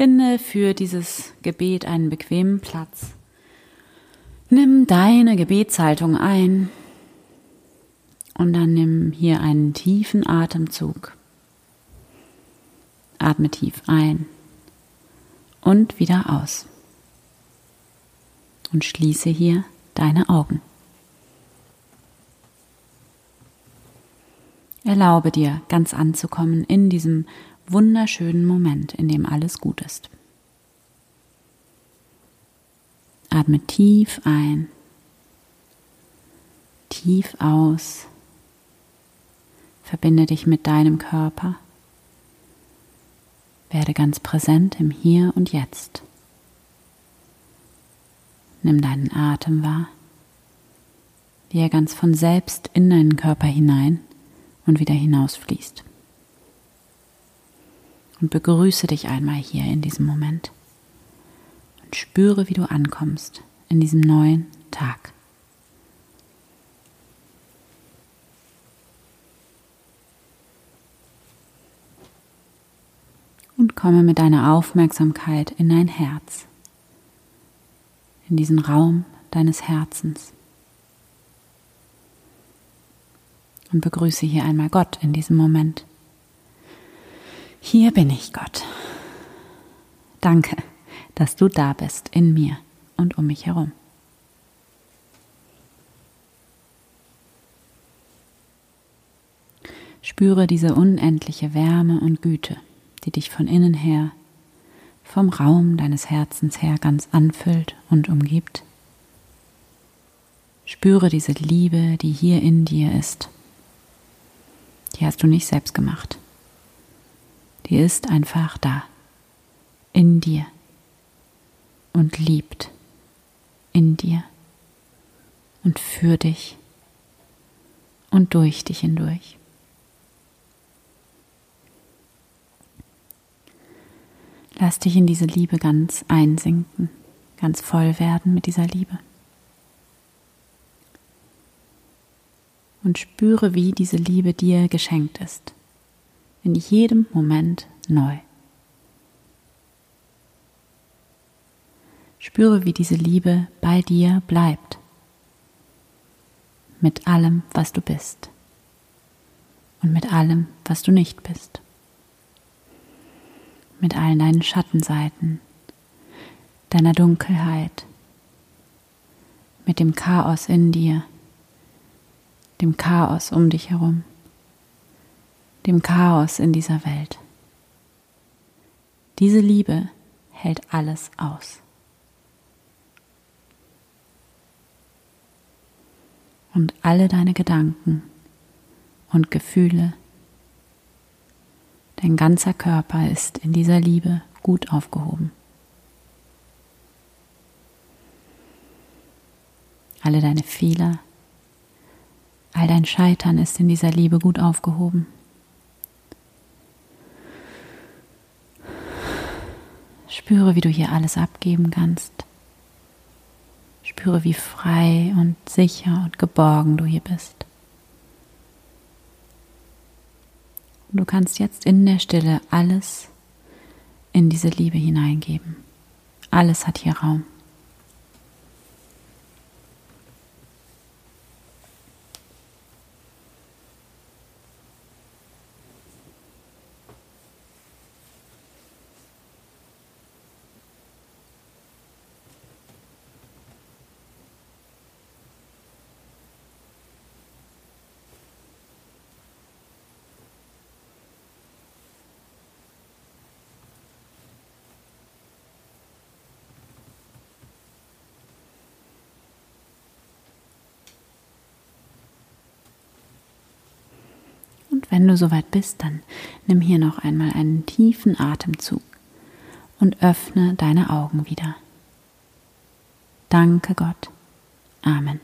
Finde für dieses Gebet einen bequemen Platz. Nimm deine Gebetshaltung ein und dann nimm hier einen tiefen Atemzug. Atme tief ein und wieder aus. Und schließe hier deine Augen. Erlaube dir, ganz anzukommen in diesem wunderschönen Moment, in dem alles gut ist. Atme tief ein, tief aus, verbinde dich mit deinem Körper, werde ganz präsent im Hier und Jetzt. Nimm deinen Atem wahr, wie er ganz von selbst in deinen Körper hinein und wieder hinausfließt und begrüße dich einmal hier in diesem Moment und spüre, wie du ankommst in diesem neuen Tag. Und komme mit deiner Aufmerksamkeit in dein Herz, in diesen Raum deines Herzens. Und begrüße hier einmal Gott in diesem Moment. Hier bin ich, Gott. Danke, dass du da bist in mir und um mich herum. Spüre diese unendliche Wärme und Güte, die dich von innen her, vom Raum deines Herzens her ganz anfüllt und umgibt. Spüre diese Liebe, die hier in dir ist. Die hast du nicht selbst gemacht die ist einfach da, in dir. Und liebt. In dir. Und für dich. Und durch dich hindurch. Lass dich in diese Liebe ganz einsinken, ganz voll werden mit dieser Liebe. Und spüre, wie diese Liebe dir geschenkt ist in jedem Moment neu. Spüre, wie diese Liebe bei dir bleibt, mit allem, was du bist. Und mit allem, was du nicht bist, mit allen deinen Schattenseiten, deiner Dunkelheit, mit dem Chaos in dir, dem Chaos um dich herum dem Chaos in dieser Welt. Diese Liebe hält alles aus. Und alle deine Gedanken und Gefühle, dein ganzer Körper ist in dieser Liebe gut aufgehoben. Alle deine Fehler, all dein Scheitern ist in dieser Liebe gut aufgehoben. Spüre, wie du hier alles abgeben kannst. Spüre, wie frei und sicher und geborgen du hier bist. Und du kannst jetzt in der Stille alles in diese Liebe hineingeben. Alles hat hier Raum. Und wenn du soweit bist, dann nimm hier noch einmal einen tiefen Atemzug und öffne deine Augen wieder. Danke Gott. Amen.